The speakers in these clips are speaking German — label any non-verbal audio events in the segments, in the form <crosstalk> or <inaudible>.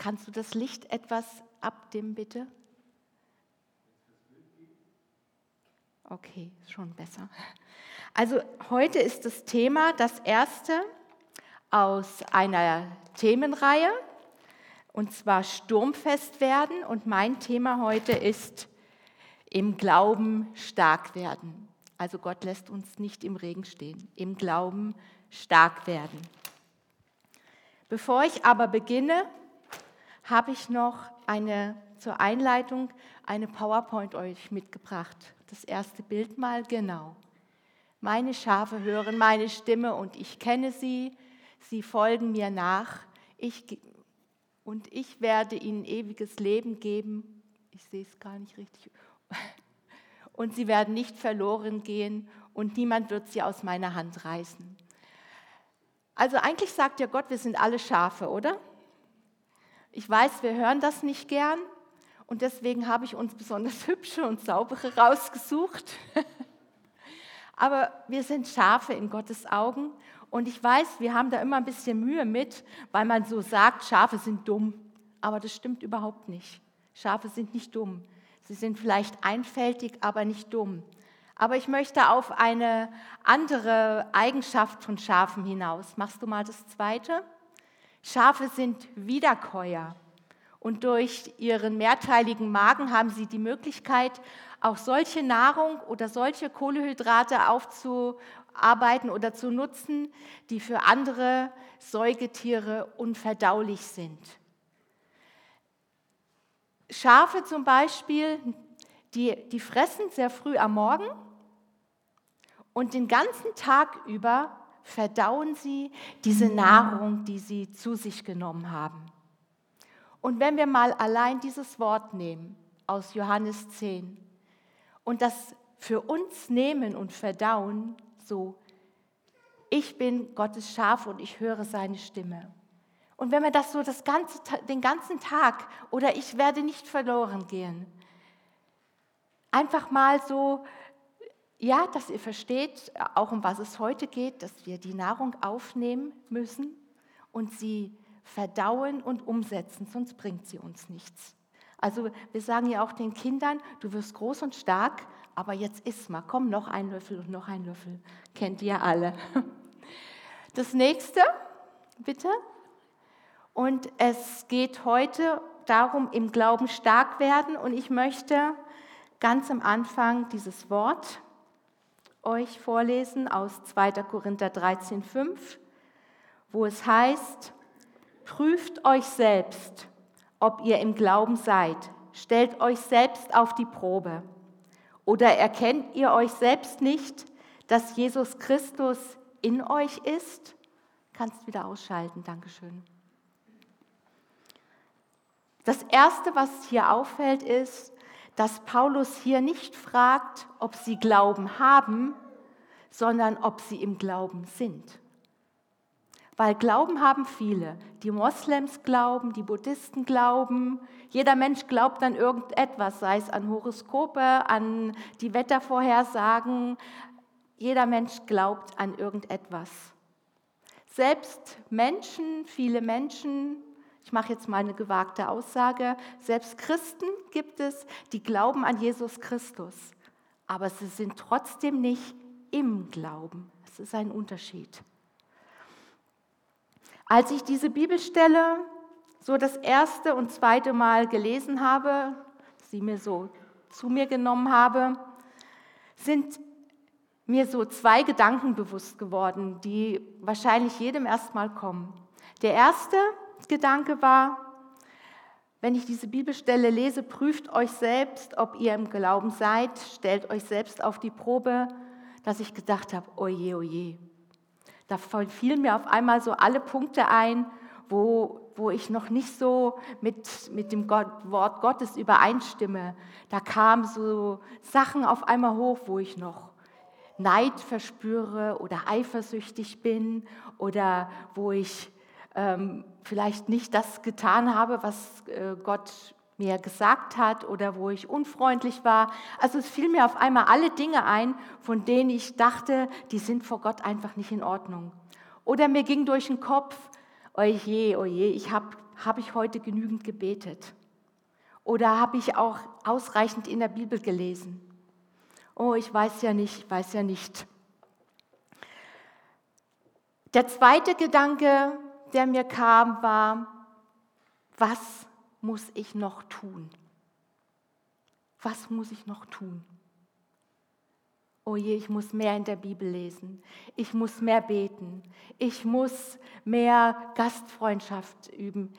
Kannst du das Licht etwas abdimmen, bitte? Okay, schon besser. Also heute ist das Thema das erste aus einer Themenreihe, und zwar Sturmfest werden. Und mein Thema heute ist im Glauben stark werden. Also Gott lässt uns nicht im Regen stehen, im Glauben stark werden. Bevor ich aber beginne, habe ich noch eine zur Einleitung eine PowerPoint euch mitgebracht. Das erste Bild mal genau. Meine Schafe hören meine Stimme und ich kenne sie. Sie folgen mir nach. Ich, und ich werde ihnen ewiges Leben geben. Ich sehe es gar nicht richtig. <laughs> Und sie werden nicht verloren gehen und niemand wird sie aus meiner Hand reißen. Also eigentlich sagt ja Gott, wir sind alle Schafe, oder? Ich weiß, wir hören das nicht gern und deswegen habe ich uns besonders <laughs> hübsche und saubere rausgesucht. <laughs> Aber wir sind Schafe in Gottes Augen und ich weiß, wir haben da immer ein bisschen Mühe mit, weil man so sagt, Schafe sind dumm. Aber das stimmt überhaupt nicht. Schafe sind nicht dumm. Sie sind vielleicht einfältig, aber nicht dumm. Aber ich möchte auf eine andere Eigenschaft von Schafen hinaus. Machst du mal das zweite? Schafe sind Wiederkäuer. Und durch ihren mehrteiligen Magen haben sie die Möglichkeit, auch solche Nahrung oder solche Kohlehydrate aufzuarbeiten oder zu nutzen, die für andere Säugetiere unverdaulich sind. Schafe zum Beispiel, die, die fressen sehr früh am Morgen und den ganzen Tag über verdauen sie diese Nahrung, die sie zu sich genommen haben. Und wenn wir mal allein dieses Wort nehmen aus Johannes 10 und das für uns nehmen und verdauen, so, ich bin Gottes Schaf und ich höre seine Stimme. Und wenn wir das so das ganze, den ganzen Tag oder ich werde nicht verloren gehen, einfach mal so, ja, dass ihr versteht, auch um was es heute geht, dass wir die Nahrung aufnehmen müssen und sie verdauen und umsetzen, sonst bringt sie uns nichts. Also wir sagen ja auch den Kindern, du wirst groß und stark, aber jetzt iss mal, komm, noch ein Löffel und noch ein Löffel. Kennt ihr alle. <laughs> Das nächste, bitte. Und es geht heute darum, im Glauben stark werden. Und ich möchte ganz am Anfang dieses Wort euch vorlesen aus 2. Korinther 13, 5, wo es heißt, prüft euch selbst, ob ihr im Glauben seid. Stellt euch selbst auf die Probe. Oder erkennt ihr euch selbst nicht, dass Jesus Christus in euch ist? Kannst wieder ausschalten, Dankeschön. Das Erste, was hier auffällt, ist, dass Paulus hier nicht fragt, ob sie Glauben haben, sondern ob sie im Glauben sind. Weil Glauben haben viele. Die Moslems glauben, die Buddhisten glauben. Jeder Mensch glaubt an irgendetwas, sei es an Horoskope, an die Wettervorhersagen. Jeder Mensch glaubt an irgendetwas. Selbst Menschen, viele Menschen, ich mache jetzt mal eine gewagte Aussage. Selbst Christen gibt es, die glauben an Jesus Christus, aber sie sind trotzdem nicht im Glauben. Es ist ein Unterschied. Als ich diese Bibelstelle so das erste und zweite Mal gelesen habe, sie mir so zu mir genommen habe, sind mir so zwei Gedanken bewusst geworden, die wahrscheinlich jedem erstmal kommen. Der erste Gedanke war, wenn ich diese Bibelstelle lese, prüft euch selbst, ob ihr im Glauben seid, stellt euch selbst auf die Probe, dass ich gedacht habe, oje, oje. Da fielen mir auf einmal so alle Punkte ein, wo, wo ich noch nicht so mit, mit dem Gott, Wort Gottes übereinstimme. Da kamen so Sachen auf einmal hoch, wo ich noch Neid verspüre oder eifersüchtig bin oder wo ich ähm, vielleicht nicht das getan habe, was äh, Gott mir gesagt hat oder wo ich unfreundlich war. Also es fiel mir auf einmal alle Dinge ein, von denen ich dachte, die sind vor Gott einfach nicht in Ordnung. Oder mir ging durch den Kopf, oje, oje, ich habe habe ich heute genügend gebetet? Oder habe ich auch ausreichend in der Bibel gelesen? Oh, ich weiß ja nicht, ich weiß ja nicht. Der zweite Gedanke, der mir kam, war, was muss ich noch tun? Was muss ich noch tun? Oh je, ich muss mehr in der Bibel lesen. Ich muss mehr beten. Ich muss mehr Gastfreundschaft üben.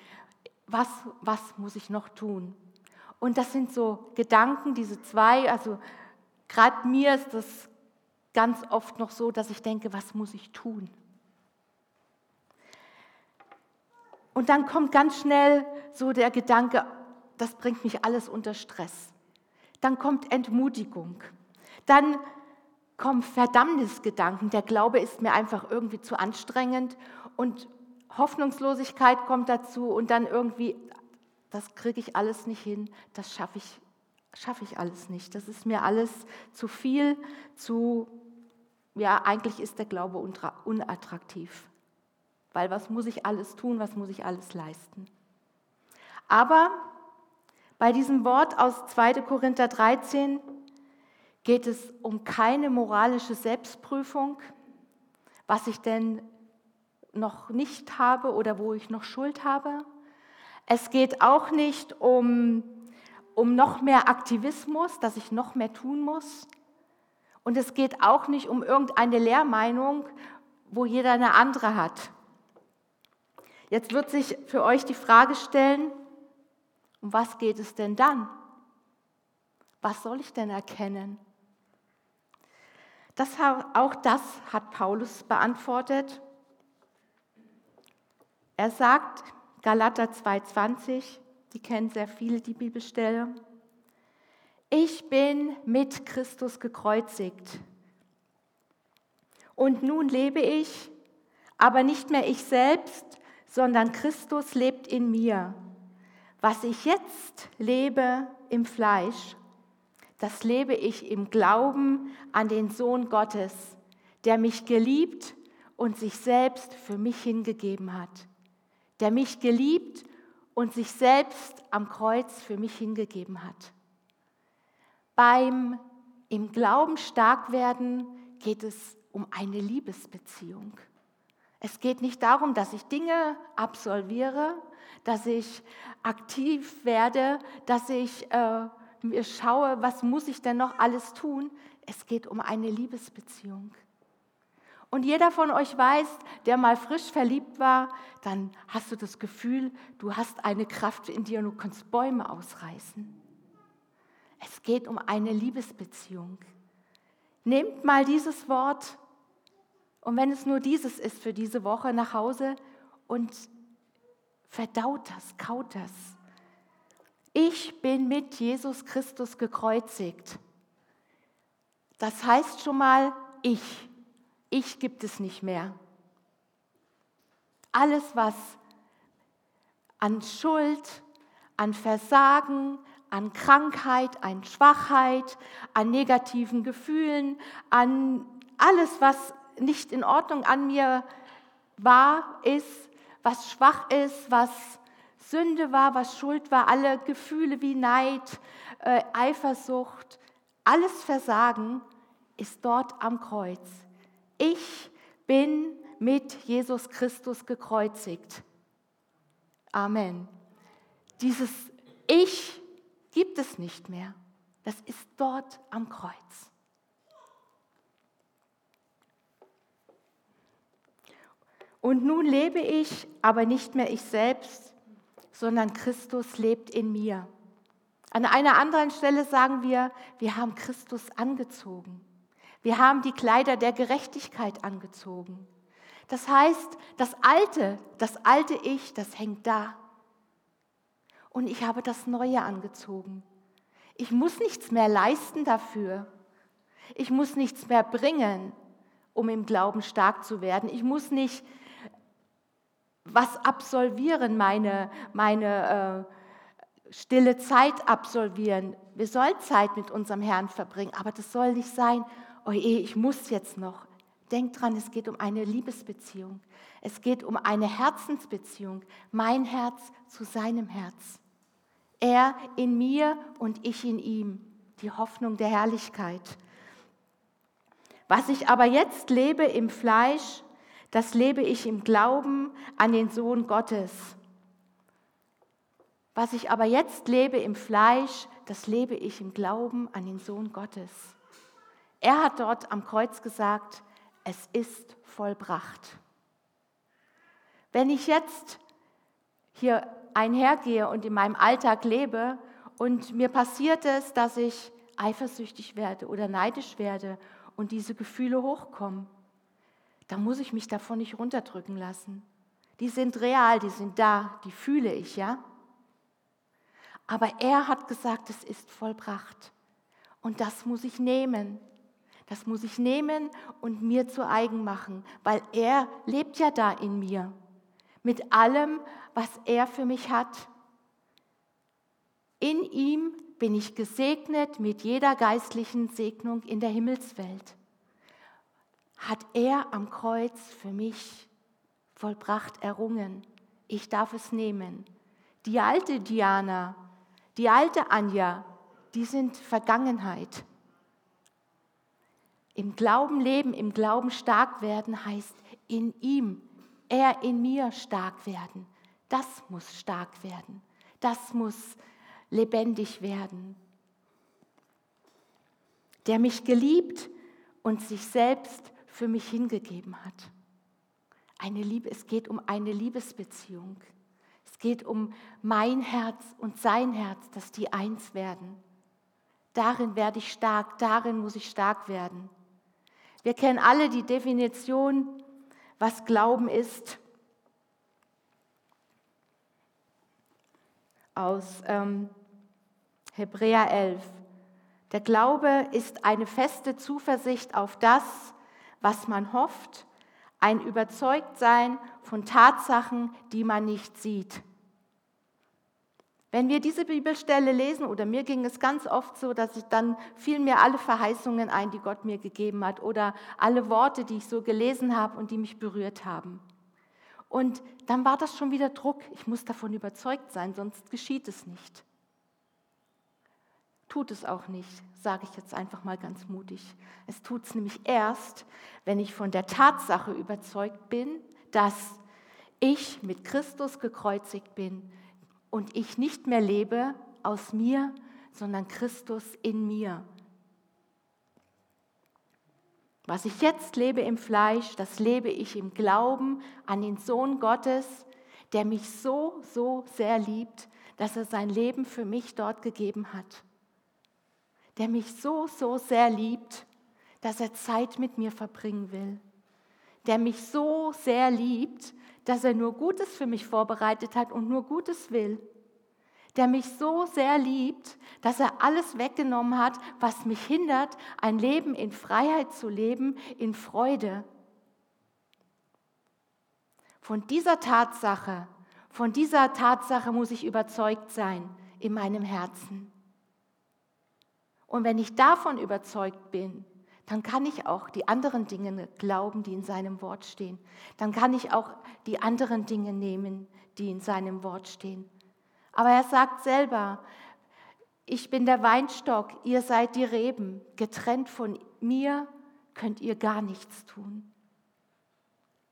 Was, was muss ich noch tun? Und das sind so Gedanken, diese zwei. Also gerade mir ist das ganz oft noch so, dass ich denke, was muss ich tun? Und dann kommt ganz schnell so der Gedanke, das bringt mich alles unter Stress. Dann kommt Entmutigung. Dann kommen Verdammnisgedanken. Der Glaube ist mir einfach irgendwie zu anstrengend. Und Hoffnungslosigkeit kommt dazu. Und dann irgendwie, das kriege ich alles nicht hin. Das schaffe ich, schaffe ich alles nicht. Das ist mir alles zu viel, zu, ja, eigentlich ist der Glaube unattraktiv. Weil was muss ich alles tun, was muss ich alles leisten? Aber bei diesem Wort aus 2. Korinther 13 geht es um keine moralische Selbstprüfung, was ich denn noch nicht habe oder wo ich noch Schuld habe. Es geht auch nicht um, um noch mehr Aktivismus, dass ich noch mehr tun muss. Und es geht auch nicht um irgendeine Lehrmeinung, wo jeder eine andere hat. Jetzt wird sich für euch die Frage stellen, um was geht es denn dann? Was soll ich denn erkennen? Das, auch das hat Paulus beantwortet. Er sagt, Galater 2,20, die kennen sehr viele die Bibelstelle, ich bin mit Christus gekreuzigt. Und nun lebe ich, aber nicht mehr ich selbst, sondern Christus lebt in mir. Was ich jetzt lebe im Fleisch, das lebe ich im Glauben an den Sohn Gottes, der mich geliebt und sich selbst für mich hingegeben hat. Der mich geliebt und sich selbst am Kreuz für mich hingegeben hat. Beim im Glauben stark werden geht es um eine Liebesbeziehung. Es geht nicht darum, dass ich Dinge absolviere, dass ich aktiv werde, dass ich äh, mir schaue, was muss ich denn noch alles tun. Es geht um eine Liebesbeziehung. Und jeder von euch weiß, der mal frisch verliebt war, dann hast du das Gefühl, du hast eine Kraft in dir und du kannst Bäume ausreißen. Es geht um eine Liebesbeziehung. Nehmt mal dieses Wort und wenn es nur dieses ist für diese Woche nach Hause und verdaut das, kaut das. Ich bin mit Jesus Christus gekreuzigt. Das heißt schon mal, ich. Ich gibt es nicht mehr. Alles, was an Schuld, an Versagen, an Krankheit, an Schwachheit, an negativen Gefühlen, an alles, was nicht in Ordnung an mir war, ist, was schwach ist, was Sünde war, was Schuld war, alle Gefühle wie Neid, äh, Eifersucht, alles Versagen ist dort am Kreuz. Ich bin mit Jesus Christus gekreuzigt. Amen. Dieses Ich gibt es nicht mehr. Das ist dort am Kreuz. Und nun lebe ich, aber nicht mehr ich selbst, sondern Christus lebt in mir. An einer anderen Stelle sagen wir, wir haben Christus angezogen. Wir haben die Kleider der Gerechtigkeit angezogen. Das heißt, das alte, das alte Ich, das hängt da. Und ich habe das Neue angezogen. Ich muss nichts mehr leisten dafür. Ich muss nichts mehr bringen, um im Glauben stark zu werden. Ich muss nicht was absolvieren, meine, meine äh, stille Zeit absolvieren. Wir sollen Zeit mit unserem Herrn verbringen, aber das soll nicht sein, oh ich muss jetzt noch. Denk dran, es geht um eine Liebesbeziehung. Es geht um eine Herzensbeziehung. Mein Herz zu seinem Herz. Er in mir und ich in ihm. Die Hoffnung der Herrlichkeit. Was ich aber jetzt lebe im Fleisch, das lebe ich im Glauben an den Sohn Gottes. Was ich aber jetzt lebe im Fleisch, das lebe ich im Glauben an den Sohn Gottes. Er hat dort am Kreuz gesagt, es ist vollbracht. Wenn ich jetzt hier einhergehe und in meinem Alltag lebe und mir passiert es, dass ich eifersüchtig werde oder neidisch werde und diese Gefühle hochkommen, dann muss ich mich davon nicht runterdrücken lassen. Die sind real, die sind da, die fühle ich, ja. Aber er hat gesagt, es ist vollbracht. Und das muss ich nehmen. Das muss ich nehmen und mir zu eigen machen, weil er lebt ja da in mir. Mit allem, was er für mich hat. In ihm bin ich gesegnet mit jeder geistlichen Segnung in der Himmelswelt. Hat er am Kreuz für mich vollbracht, errungen. Ich darf es nehmen. Die alte Diana, die alte Anja, die sind Vergangenheit. Im Glauben leben, im Glauben stark werden heißt in ihm, er in mir stark werden. Das muss stark werden. Das muss lebendig werden. Der mich geliebt und sich selbst für mich hingegeben hat. Eine Liebe, es geht um eine Liebesbeziehung. Es geht um mein Herz und sein Herz, dass die eins werden. Darin werde ich stark, darin muss ich stark werden. Wir kennen alle die Definition, was Glauben ist, aus ähm, Hebräer 11. Der Glaube ist eine feste Zuversicht auf das, was man hofft, ein Überzeugtsein von Tatsachen, die man nicht sieht. Wenn wir diese Bibelstelle lesen, oder mir ging es ganz oft so, dass ich dann fielen mir alle Verheißungen ein, die Gott mir gegeben hat, oder alle Worte, die ich so gelesen habe und die mich berührt haben. Und dann war das schon wieder Druck. Ich muss davon überzeugt sein, sonst geschieht es nicht. Tut es auch nicht, sage ich jetzt einfach mal ganz mutig. Es tut es nämlich erst, wenn ich von der Tatsache überzeugt bin, dass ich mit Christus gekreuzigt bin, und ich nicht mehr lebe aus mir, sondern Christus in mir. Was ich jetzt lebe im Fleisch, das lebe ich im Glauben an den Sohn Gottes, der mich so, so sehr liebt, dass er sein Leben für mich dort gegeben hat. Der mich so, so sehr liebt, dass er Zeit mit mir verbringen will. Der mich so sehr liebt, dass er nur Gutes für mich vorbereitet hat und nur Gutes will. Der mich so sehr liebt, dass er alles weggenommen hat, was mich hindert, ein Leben in Freiheit zu leben, in Freude. Von dieser Tatsache, von dieser Tatsache muss ich überzeugt sein in meinem Herzen. Und wenn ich davon überzeugt bin, dann kann ich auch die anderen Dinge glauben, die in seinem Wort stehen. Dann kann ich auch die anderen Dinge nehmen, die in seinem Wort stehen. Aber er sagt selber, ich bin der Weinstock, ihr seid die Reben, getrennt von mir könnt ihr gar nichts tun.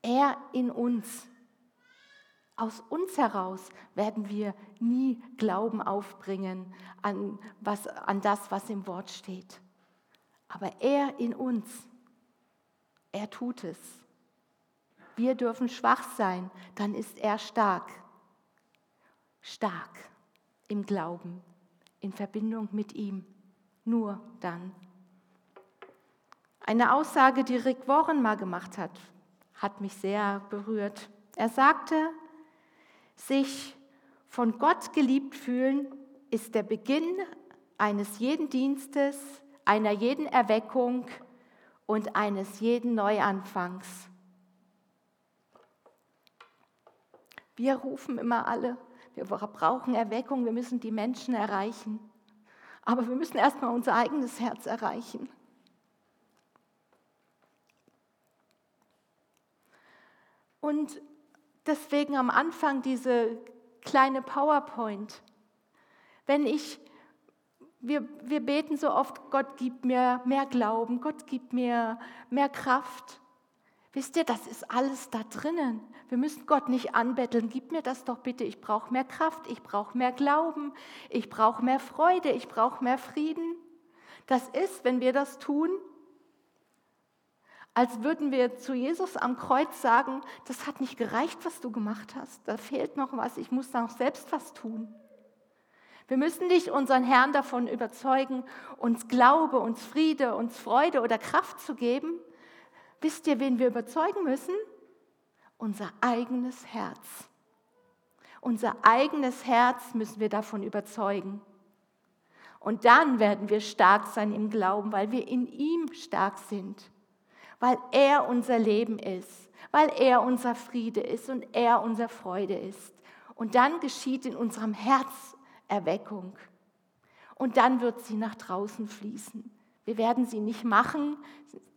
Er in uns. Aus uns heraus werden wir nie Glauben aufbringen an, was, an das, was im Wort steht. Aber er in uns, er tut es. Wir dürfen schwach sein, dann ist er stark. Stark im Glauben, in Verbindung mit ihm. Nur dann. Eine Aussage, die Rick Warren mal gemacht hat, hat mich sehr berührt. Er sagte, sich von Gott geliebt fühlen ist der Beginn eines jeden Dienstes, einer jeden Erweckung und eines jeden Neuanfangs. Wir rufen immer alle, wir brauchen Erweckung, wir müssen die Menschen erreichen. Aber wir müssen erstmal unser eigenes Herz erreichen. Und deswegen am Anfang diese kleine PowerPoint. Wenn ich, wir, wir beten so oft, Gott gibt mir mehr Glauben, Gott gibt mir mehr Kraft. Wisst ihr, das ist alles da drinnen. Wir müssen Gott nicht anbetteln. Gib mir das doch bitte. Ich brauche mehr Kraft, ich brauche mehr Glauben, ich brauche mehr Freude, ich brauche mehr Frieden. Das ist, wenn wir das tun, als würden wir zu Jesus am Kreuz sagen, das hat nicht gereicht, was du gemacht hast. Da fehlt noch was, ich muss da noch selbst was tun. Wir müssen nicht unseren Herrn davon überzeugen, uns Glaube, uns Friede, uns Freude oder Kraft zu geben. Wisst ihr, wen wir überzeugen müssen? Unser eigenes Herz. Unser eigenes Herz müssen wir davon überzeugen. Und dann werden wir stark sein im Glauben, weil wir in ihm stark sind weil er unser Leben ist, weil er unser Friede ist und er unser Freude ist. Und dann geschieht in unserem Herz Erweckung. Und dann wird sie nach draußen fließen. Wir werden sie nicht machen,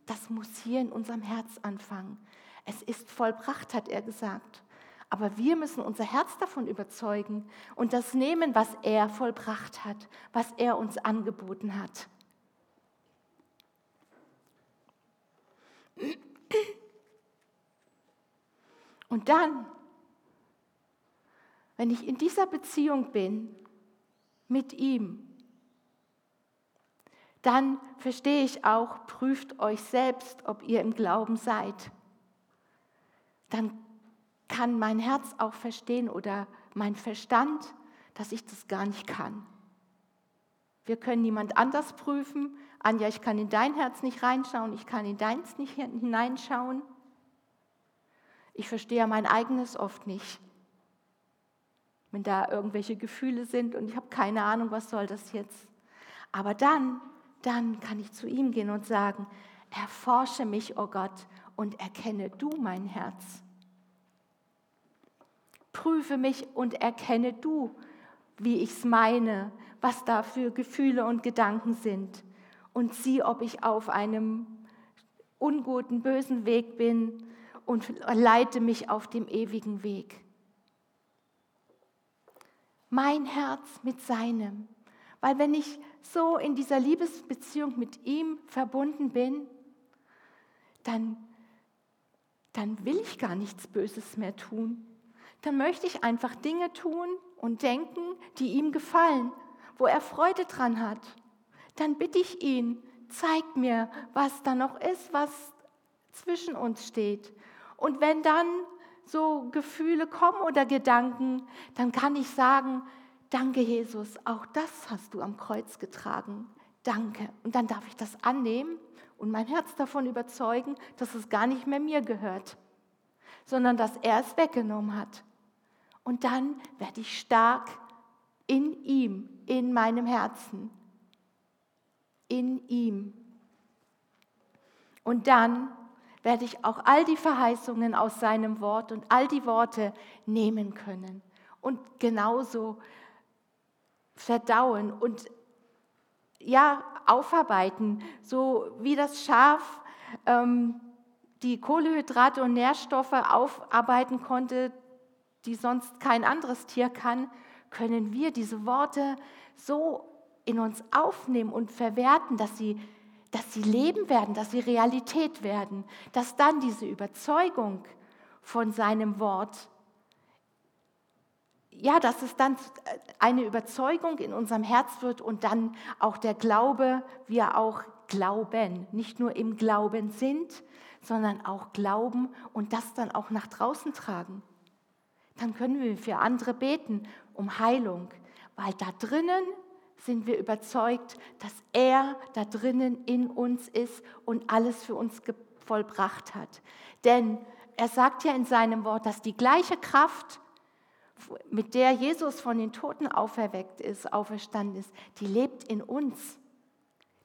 das muss hier in unserem Herz anfangen. Es ist vollbracht, hat er gesagt. Aber wir müssen unser Herz davon überzeugen und das nehmen, was er vollbracht hat, was er uns angeboten hat. Und dann, wenn ich in dieser Beziehung bin mit ihm, dann verstehe ich auch, prüft euch selbst, ob ihr im Glauben seid. Dann kann mein Herz auch verstehen oder mein Verstand, dass ich das gar nicht kann. Wir können niemand anders prüfen, Anja, ich kann in dein Herz nicht reinschauen, ich kann in deins nicht hineinschauen. Ich verstehe mein eigenes oft nicht. Wenn da irgendwelche Gefühle sind und ich habe keine Ahnung, was soll das jetzt. Aber dann, dann kann ich zu ihm gehen und sagen, erforsche mich, oh Gott, und erkenne du mein Herz. Prüfe mich und erkenne du, wie ich es meine, was da für Gefühle und Gedanken sind und sieh, ob ich auf einem unguten, bösen Weg bin und leite mich auf dem ewigen Weg. Mein Herz mit seinem. Weil wenn ich so in dieser Liebesbeziehung mit ihm verbunden bin, dann, dann will ich gar nichts Böses mehr tun. Dann möchte ich einfach Dinge tun und denken, die ihm gefallen, wo er Freude dran hat dann bitte ich ihn, zeig mir, was da noch ist, was zwischen uns steht. Und wenn dann so Gefühle kommen oder Gedanken, dann kann ich sagen, danke Jesus, auch das hast du am Kreuz getragen. Danke. Und dann darf ich das annehmen und mein Herz davon überzeugen, dass es gar nicht mehr mir gehört, sondern dass er es weggenommen hat. Und dann werde ich stark in ihm, in meinem Herzen in ihm. Und dann werde ich auch all die Verheißungen aus seinem Wort und all die Worte nehmen können und genauso verdauen und ja, aufarbeiten, so wie das Schaf ähm, die Kohlehydrate und Nährstoffe aufarbeiten konnte, die sonst kein anderes Tier kann, können wir diese Worte so in uns aufnehmen und verwerten, dass sie, dass sie Leben werden, dass sie Realität werden, dass dann diese Überzeugung von seinem Wort, ja, dass es dann eine Überzeugung in unserem Herz wird und dann auch der Glaube, wir auch glauben, nicht nur im Glauben sind, sondern auch glauben und das dann auch nach draußen tragen. Dann können wir für andere beten um Heilung, weil da drinnen sind wir überzeugt, dass er da drinnen in uns ist und alles für uns vollbracht hat. Denn er sagt ja in seinem Wort, dass die gleiche Kraft, mit der Jesus von den Toten auferweckt ist, auferstanden ist, die lebt in uns.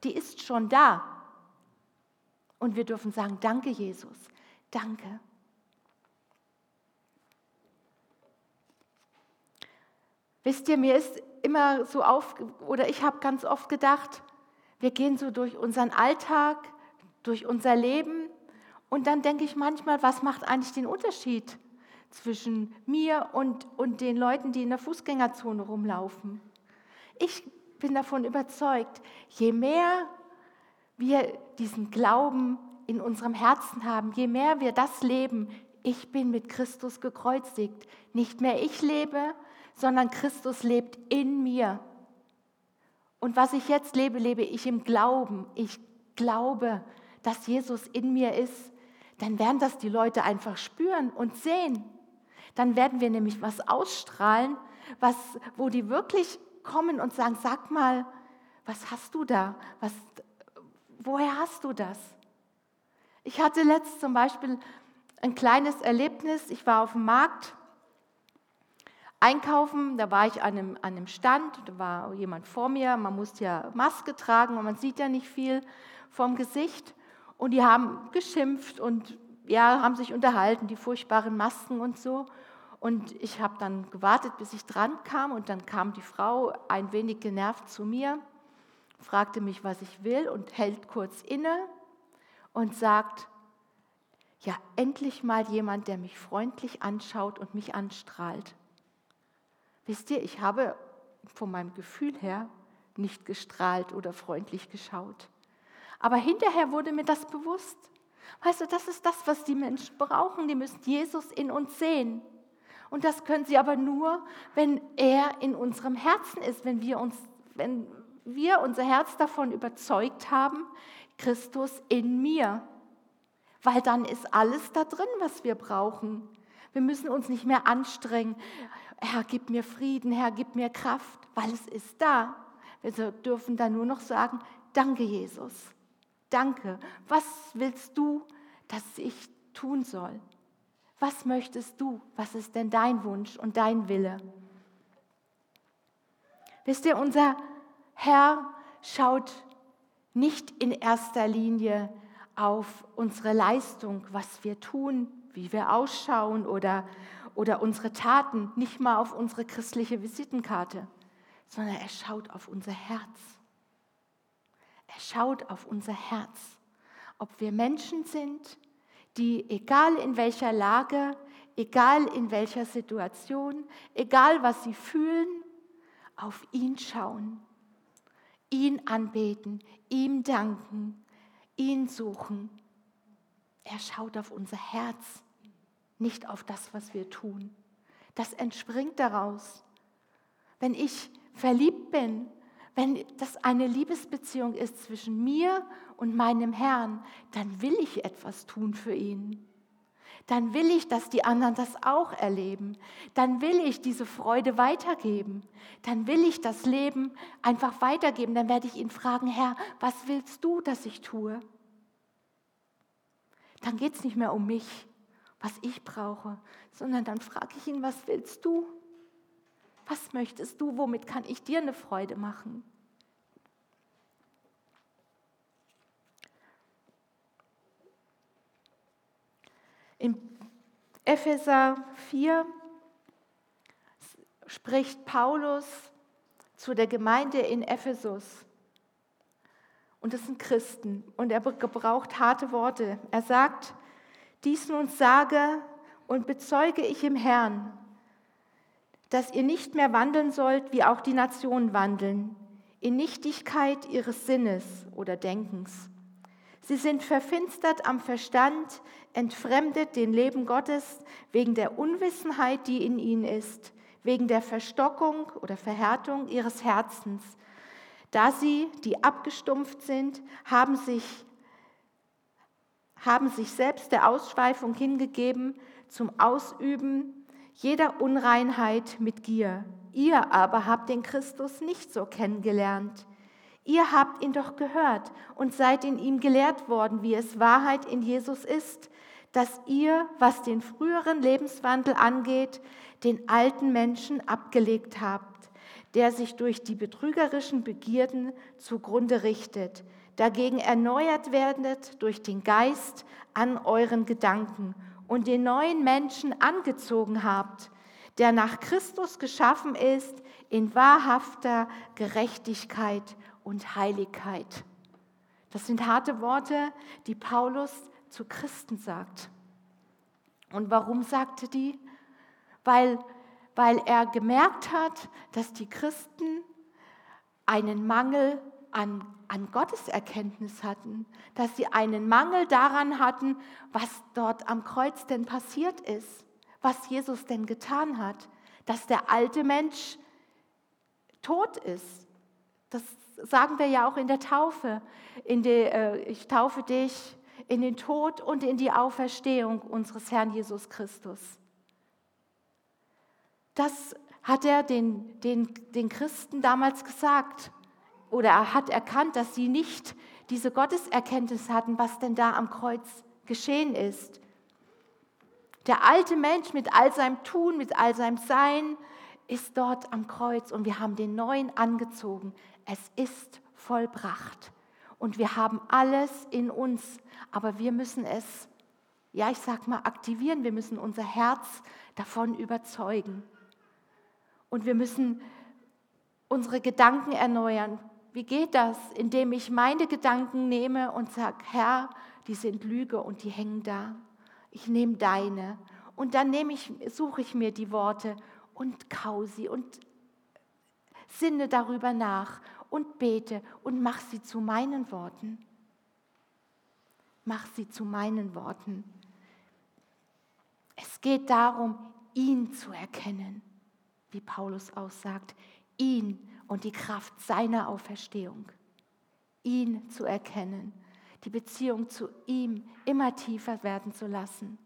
Die ist schon da. Und wir dürfen sagen, danke Jesus, danke. Wisst ihr, mir ist immer so auf, oder ich habe ganz oft gedacht, wir gehen so durch unseren Alltag, durch unser Leben Und dann denke ich manchmal, was macht eigentlich den Unterschied zwischen mir und, und den Leuten, die in der Fußgängerzone rumlaufen? Ich bin davon überzeugt, je mehr wir diesen Glauben in unserem Herzen haben, je mehr wir das leben, ich bin mit Christus gekreuzigt. Nicht mehr ich lebe, sondern Christus lebt in mir. Und was ich jetzt lebe, lebe ich im Glauben. Ich glaube, dass Jesus in mir ist. Dann werden das die Leute einfach spüren und sehen. Dann werden wir nämlich was ausstrahlen, was, wo die wirklich kommen und sagen, sag mal, was hast du da? Was, woher hast du das? Ich hatte letzt zum Beispiel ein kleines Erlebnis. Ich war auf dem Markt einkaufen, da war ich an einem, an einem Stand, da war jemand vor mir, man musste ja Maske tragen und man sieht ja nicht viel vom Gesicht. Und die haben geschimpft und ja, haben sich unterhalten, die furchtbaren Masken und so. Und ich habe dann gewartet, bis ich dran kam und dann kam die Frau ein wenig genervt zu mir, fragte mich, was ich will und hält kurz inne und sagt, ja, endlich mal jemand, der mich freundlich anschaut und mich anstrahlt. Wisst ihr, ich habe von meinem Gefühl her nicht gestrahlt oder freundlich geschaut. Aber hinterher wurde mir das bewusst. Weißt du, das ist das, was die Menschen brauchen. Die müssen Jesus in uns sehen. Und das können sie aber nur, wenn er in unserem Herzen ist, wenn wir, uns, wenn wir unser Herz davon überzeugt haben, Christus in mir weil dann ist alles da drin, was wir brauchen. Wir müssen uns nicht mehr anstrengen. Herr, gib mir Frieden, Herr, gib mir Kraft, weil es ist da. Wir dürfen dann nur noch sagen, danke Jesus, danke. Was willst du, dass ich tun soll? Was möchtest du? Was ist denn dein Wunsch und dein Wille? Wisst ihr, unser Herr schaut nicht in erster Linie auf unsere Leistung, was wir tun, wie wir ausschauen oder, oder unsere Taten, nicht mal auf unsere christliche Visitenkarte, sondern er schaut auf unser Herz. Er schaut auf unser Herz, ob wir Menschen sind, die egal in welcher Lage, egal in welcher Situation, egal was sie fühlen, auf ihn schauen, ihn anbeten, ihm danken, ihn suchen. Er schaut auf unser Herz, nicht auf das, was wir tun. Das entspringt daraus. Wenn ich verliebt bin, wenn das eine Liebesbeziehung ist zwischen mir und meinem Herrn, dann will ich etwas tun für ihn. Dann will ich, dass die anderen das auch erleben. Dann will ich diese Freude weitergeben. Dann will ich das Leben einfach weitergeben. Dann werde ich ihn fragen, Herr, was willst du, dass ich tue? Dann geht es nicht mehr um mich, was ich brauche, sondern dann frage ich ihn, was willst du? Was möchtest du? Womit kann ich dir eine Freude machen? In Epheser 4 spricht Paulus zu der Gemeinde in Ephesus. Und das sind Christen. Und er gebraucht harte Worte. Er sagt, dies nun sage und bezeuge ich im Herrn, dass ihr nicht mehr wandeln sollt, wie auch die Nationen wandeln, in Nichtigkeit ihres Sinnes oder Denkens. Sie sind verfinstert am Verstand, entfremdet den Leben Gottes wegen der Unwissenheit, die in ihnen ist, wegen der Verstockung oder Verhärtung ihres Herzens. Da sie, die abgestumpft sind, haben sich, haben sich selbst der Ausschweifung hingegeben zum Ausüben jeder Unreinheit mit Gier. Ihr aber habt den Christus nicht so kennengelernt. Ihr habt ihn doch gehört und seid in ihm gelehrt worden, wie es Wahrheit in Jesus ist, dass ihr, was den früheren Lebenswandel angeht, den alten Menschen abgelegt habt, der sich durch die betrügerischen Begierden zugrunde richtet, dagegen erneuert werdet durch den Geist an euren Gedanken und den neuen Menschen angezogen habt, der nach Christus geschaffen ist in wahrhafter Gerechtigkeit und Heiligkeit. Das sind harte Worte, die Paulus zu Christen sagt. Und warum sagte die? Weil, weil er gemerkt hat, dass die Christen einen Mangel an, an Gotteserkenntnis hatten, dass sie einen Mangel daran hatten, was dort am Kreuz denn passiert ist, was Jesus denn getan hat, dass der alte Mensch tot ist. Das sagen wir ja auch in der Taufe. In die, äh, ich taufe dich in den Tod und in die Auferstehung unseres Herrn Jesus Christus. Das hat er den, den, den Christen damals gesagt. Oder er hat erkannt, dass sie nicht diese Gotteserkenntnis hatten, was denn da am Kreuz geschehen ist. Der alte Mensch mit all seinem Tun, mit all seinem Sein ist dort am Kreuz und wir haben den neuen angezogen. Es ist vollbracht und wir haben alles in uns, aber wir müssen es, ja, ich sag mal, aktivieren. Wir müssen unser Herz davon überzeugen. Und wir müssen unsere Gedanken erneuern. Wie geht das? Indem ich meine Gedanken nehme und sage, Herr, die sind Lüge und die hängen da. Ich nehme deine. Und dann nehme ich, suche ich mir die Worte und kau sie und sinne darüber nach und bete und mach sie zu meinen Worten. Mach sie zu meinen Worten. Es geht darum, ihn zu erkennen wie Paulus aussagt, ihn und die Kraft seiner Auferstehung, ihn zu erkennen, die Beziehung zu ihm immer tiefer werden zu lassen.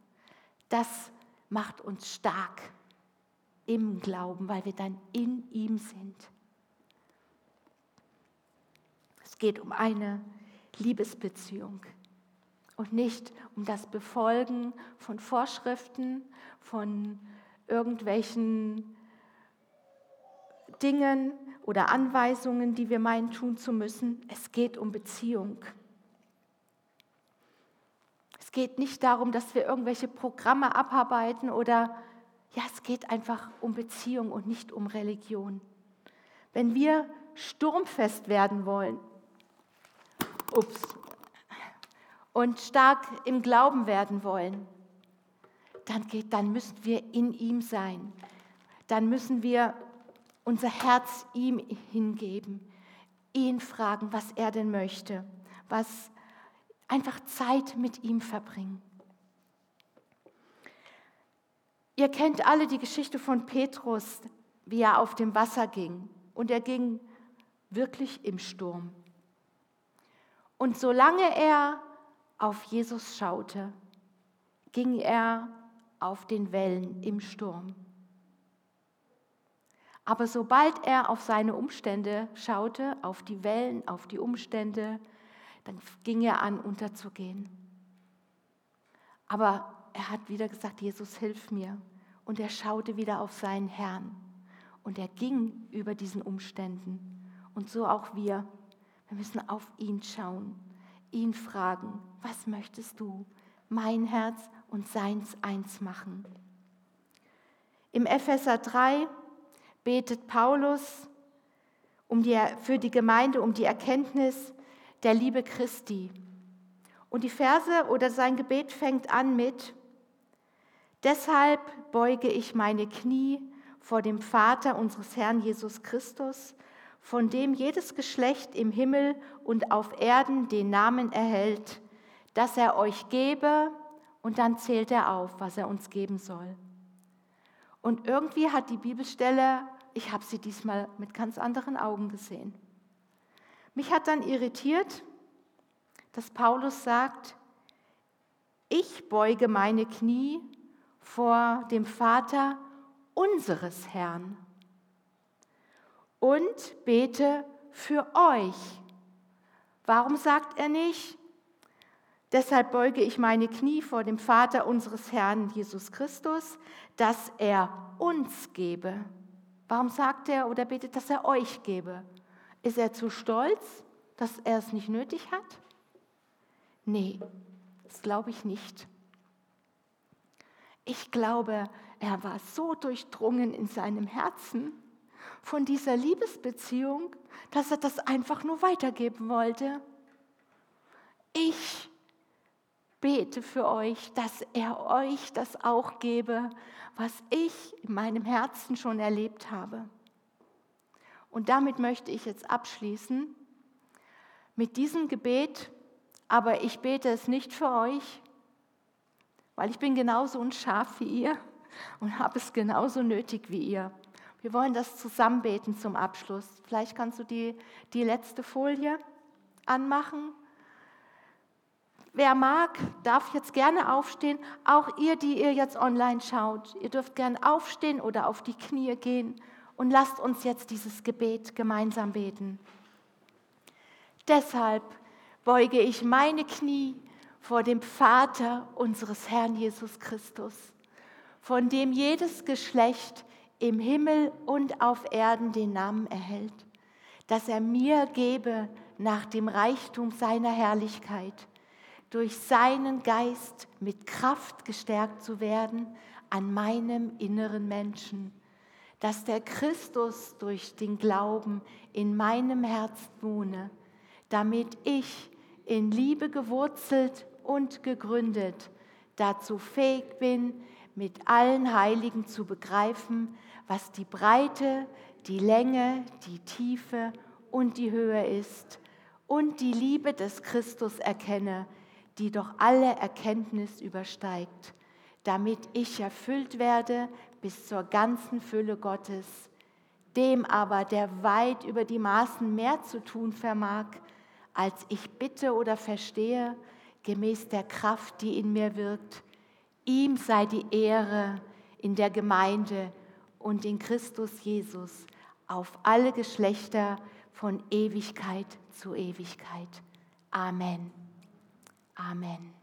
Das macht uns stark im Glauben, weil wir dann in ihm sind. Es geht um eine Liebesbeziehung und nicht um das Befolgen von Vorschriften, von irgendwelchen Dingen oder Anweisungen, die wir meinen tun zu müssen. Es geht um Beziehung. Es geht nicht darum, dass wir irgendwelche Programme abarbeiten oder ja, es geht einfach um Beziehung und nicht um Religion. Wenn wir sturmfest werden wollen, ups, und stark im Glauben werden wollen, dann, geht, dann müssen wir in ihm sein. Dann müssen wir unser Herz ihm hingeben, ihn fragen, was er denn möchte, was einfach Zeit mit ihm verbringen. Ihr kennt alle die Geschichte von Petrus, wie er auf dem Wasser ging. Und er ging wirklich im Sturm. Und solange er auf Jesus schaute, ging er auf den Wellen im Sturm. Aber sobald er auf seine Umstände schaute, auf die Wellen, auf die Umstände, dann ging er an, unterzugehen. Aber er hat wieder gesagt, Jesus, hilf mir. Und er schaute wieder auf seinen Herrn. Und er ging über diesen Umständen. Und so auch wir. Wir müssen auf ihn schauen, ihn fragen, was möchtest du? Mein Herz und seins eins machen. Im Epheser 3 betet Paulus um die, für die Gemeinde um die Erkenntnis der Liebe Christi. Und die Verse oder sein Gebet fängt an mit, deshalb beuge ich meine Knie vor dem Vater unseres Herrn Jesus Christus, von dem jedes Geschlecht im Himmel und auf Erden den Namen erhält, dass er euch gebe, und dann zählt er auf, was er uns geben soll. Und irgendwie hat die Bibelstelle ich habe sie diesmal mit ganz anderen Augen gesehen. Mich hat dann irritiert, dass Paulus sagt, ich beuge meine Knie vor dem Vater unseres Herrn und bete für euch. Warum sagt er nicht, deshalb beuge ich meine Knie vor dem Vater unseres Herrn Jesus Christus, dass er uns gebe? Warum sagt er oder betet, dass er euch gebe? Ist er zu stolz, dass er es nicht nötig hat? Nee, das glaube ich nicht. Ich glaube, er war so durchdrungen in seinem Herzen von dieser Liebesbeziehung, dass er das einfach nur weitergeben wollte. Ich bete für euch, dass er euch das auch gebe, was ich in meinem Herzen schon erlebt habe. Und damit möchte ich jetzt abschließen mit diesem Gebet, aber ich bete es nicht für euch, weil ich bin genauso ein Schaf wie ihr und habe es genauso nötig wie ihr. Wir wollen das zusammen beten zum Abschluss. Vielleicht kannst du die, die letzte Folie anmachen. Wer mag, darf jetzt gerne aufstehen. Auch ihr, die ihr jetzt online schaut, ihr dürft gerne aufstehen oder auf die Knie gehen und lasst uns jetzt dieses Gebet gemeinsam beten. Deshalb beuge ich meine Knie vor dem Vater unseres Herrn Jesus Christus, von dem jedes Geschlecht im Himmel und auf Erden den Namen erhält, dass er mir gebe nach dem Reichtum seiner Herrlichkeit, durch seinen Geist mit Kraft gestärkt zu werden an meinem inneren Menschen dass der Christus durch den Glauben in meinem Herzen wohne, damit ich in Liebe gewurzelt und gegründet dazu fähig bin, mit allen Heiligen zu begreifen, was die Breite, die Länge, die Tiefe und die Höhe ist und die Liebe des Christus erkenne, die doch alle Erkenntnis übersteigt, damit ich erfüllt werde bis zur ganzen Fülle Gottes, dem aber, der weit über die Maßen mehr zu tun vermag, als ich bitte oder verstehe, gemäß der Kraft, die in mir wirkt. Ihm sei die Ehre in der Gemeinde und in Christus Jesus auf alle Geschlechter von Ewigkeit zu Ewigkeit. Amen. Amen.